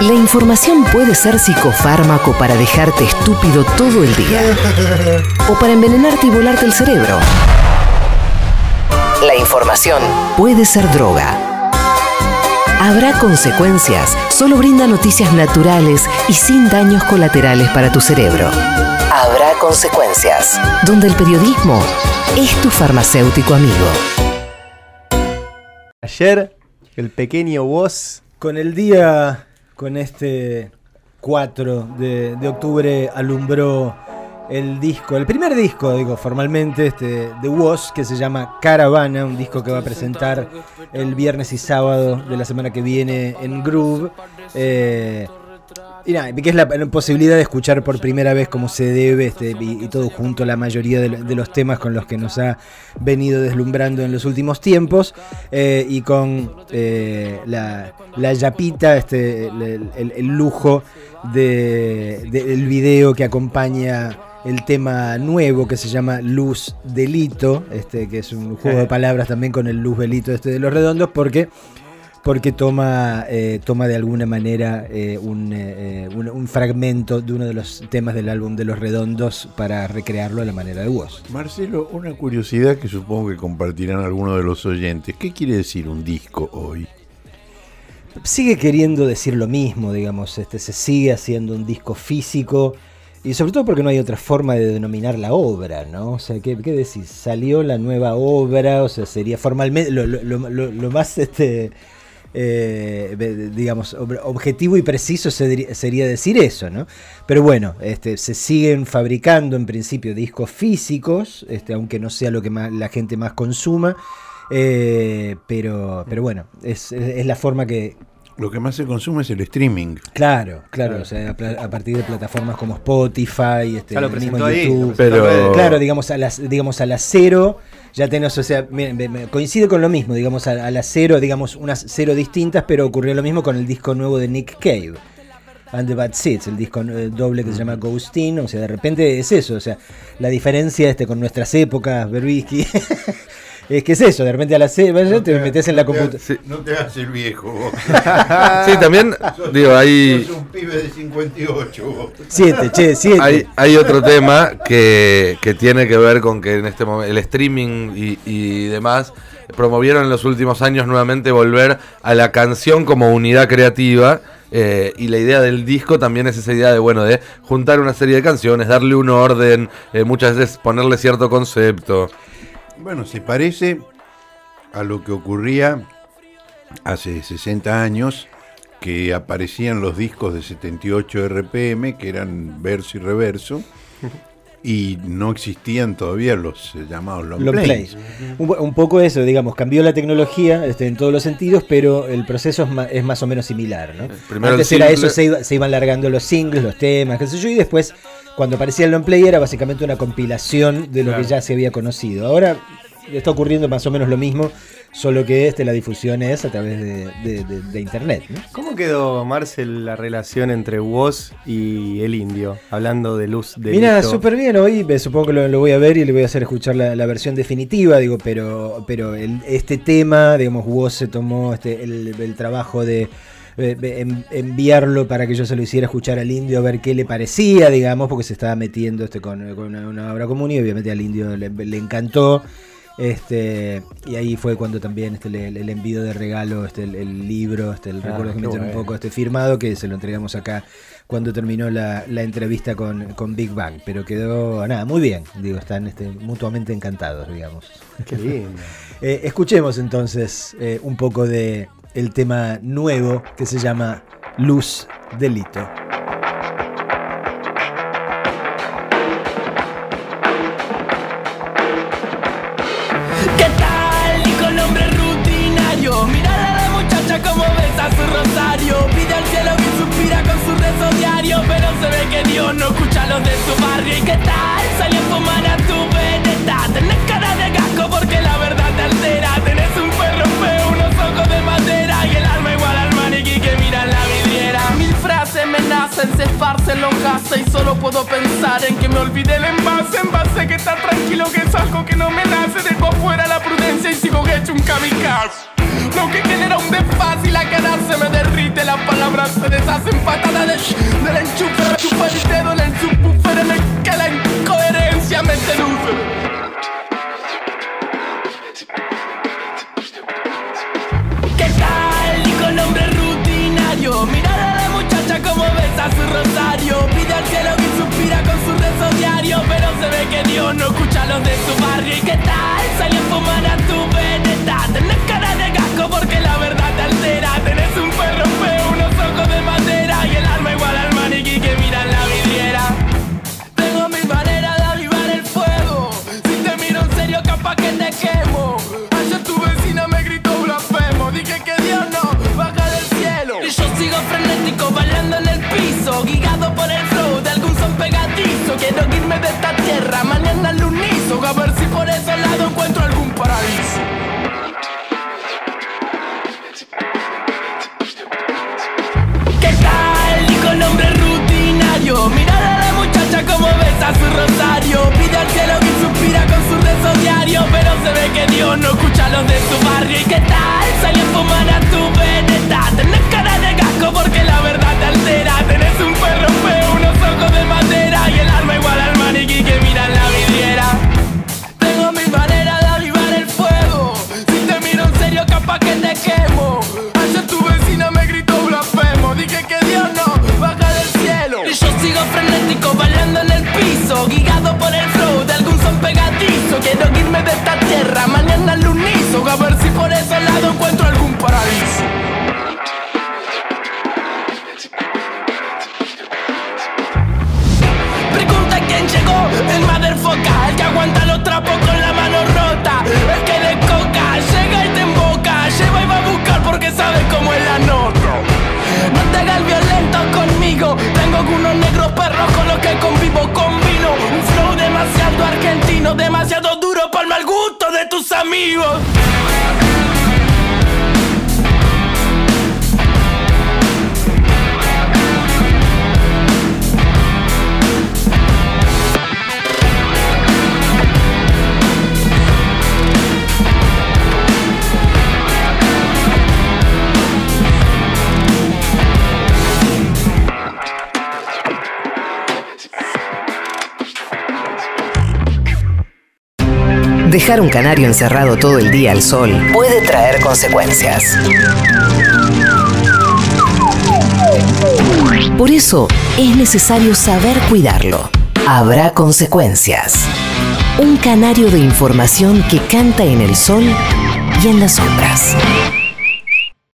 La información puede ser psicofármaco para dejarte estúpido todo el día. O para envenenarte y volarte el cerebro. La información puede ser droga. Habrá consecuencias. Solo brinda noticias naturales y sin daños colaterales para tu cerebro. Habrá consecuencias. Donde el periodismo es tu farmacéutico amigo. Ayer, el pequeño voz Con el día, con este 4 de, octubre, alumbró el disco, el primer disco, digo, formalmente, este, de Woz, que se llama Caravana, un disco que va a presentar el viernes y sábado de la semana que viene en Groove. Eh, y nada, que es la posibilidad de escuchar por primera vez como se debe este, y, y todo junto la mayoría de, de los temas con los que nos ha venido deslumbrando en los últimos tiempos eh, y con eh, la, la yapita, este, el, el- el lujo de- del video que acompaña el tema nuevo que se llama Luz Delito, este, que es un juego de palabras también con el Luz Delito este de los redondos, porque porque toma, eh, toma de alguna manera eh, un, eh, un- un fragmento de uno de los temas del álbum de Los Redondos para recrearlo a la manera de Woz. Marcelo, una curiosidad que supongo que compartirán algunos de los oyentes. ¿Qué quiere decir un disco hoy? Sigue queriendo decir lo mismo, digamos, este, se sigue haciendo un disco físico y sobre todo porque no hay otra forma de denominar la obra, ¿no? O sea, ¿qué, qué decís? Salió la nueva obra, o sea, sería formalmente lo, lo- lo- lo- lo más, este, eh, digamos, ob- objetivo y preciso se- sería decir eso, ¿no? Pero bueno, este, se siguen fabricando en principio discos físicos, este, aunque no sea lo que la gente más consuma. eh, pero, pero bueno, es la forma que, Lo que más se consume es el streaming. Claro, claro, o sea, a, partir de plataformas como Spotify, este, el mismo ahí, YouTube. Pero-. Claro, digamos a las, digamos a las cero, ya tenés, o sea, miren, me- me- coincide con lo mismo, digamos a, a las cero, digamos unas cero distintas, pero ocurrió lo mismo con el disco nuevo de Nick Cave. And the Bad Seeds, el disco eh, doble que se llama Ghostin, o sea, de repente es eso, o sea, la diferencia este con nuestras épocas, Berbisky, es que es eso, de repente a las cero, te metes en la computadora. No te, no te hagas el viejo vos. Sí, también, digo, hay, Sos un pibe de 58 vos. Siete, che, siete. hay, hay otro tema que, que tiene que ver con que en este momento el streaming y, y demás promovieron en los últimos años nuevamente volver a la canción como unidad creativa. eh, y la idea del disco también es esa idea de, bueno, de juntar una serie de canciones, darle un orden, eh, muchas veces ponerle cierto concepto. Bueno, se parece a lo que ocurría hace 60 años, que aparecían los discos de 78 RPM, que eran verso y reverso, y no existían todavía los eh, llamados long, Long plays. plays. Un, po- un poco eso, digamos, cambió la tecnología este, en todos los sentidos, pero el proceso es, ma- es más o menos similar, ¿no? primero Antes era eso, se, iba- se iban largando los singles, los temas, qué sé yo, y después, cuando aparecía el long play, era básicamente una compilación de lo que ya se había conocido. Ahora está ocurriendo más o menos lo mismo, solo que este, la difusión es a través de, de- de- de internet, ¿no? ¿Cómo quedó, Marcel, la relación entre Woz y el indio? Hablando de luz de Mira, súper bien, hoy supongo que lo, lo voy a ver y le voy a hacer escuchar la, la versión definitiva, digo, pero, pero el- este tema, digamos, Woz se tomó este, el, el trabajo de de en- enviarlo para que yo se lo hiciera escuchar al indio a ver qué le parecía, digamos, porque se estaba metiendo este con, con una, una obra común y obviamente al indio le, le encantó. Este, y ahí fue cuando también este, le envío de regalo este, el, el libro, este, el Ah, recuerdo que me un bueno. poco este, firmado, que se lo entregamos acá cuando terminó la, la entrevista con, con Big Bang. Pero quedó, nada, muy bien. Digo, están este, mutuamente encantados, digamos. Qué lindo. Eh, escuchemos entonces eh, un poco de el tema nuevo que se llama Luz Delito. no escucha los de tu barrio y qué tal sale a fumar a tu veneta. Tenés cara de casco porque la verdad te altera. Tenés un perro feo, unos ojos de madera y el alma igual al maniquí que mira en la vidriera. Mil frases me nacen, se esparcen los gases y solo puedo pensar en que me olvidé el envase, envase que está tranquilo que es algo que no me nace. Dejo afuera la prudencia y sigo hecho un kamikaze. Lo que genera un desfaz y la cara se me derrite, las palabras se deshacen patadas de, shh de la enchufe su rosario Pide al cielo que suspira con su rezo diario Pero se ve que Dios no escucha a los de su barrio ¿Y qué tal? Salió a a tu veneno Camino demasiado duro para el mal gusto de tus amigos. Dejar un canario encerrado todo el día al sol puede traer consecuencias. Por eso es necesario saber cuidarlo. Habrá consecuencias. Un canario de información que canta en el sol y en las sombras.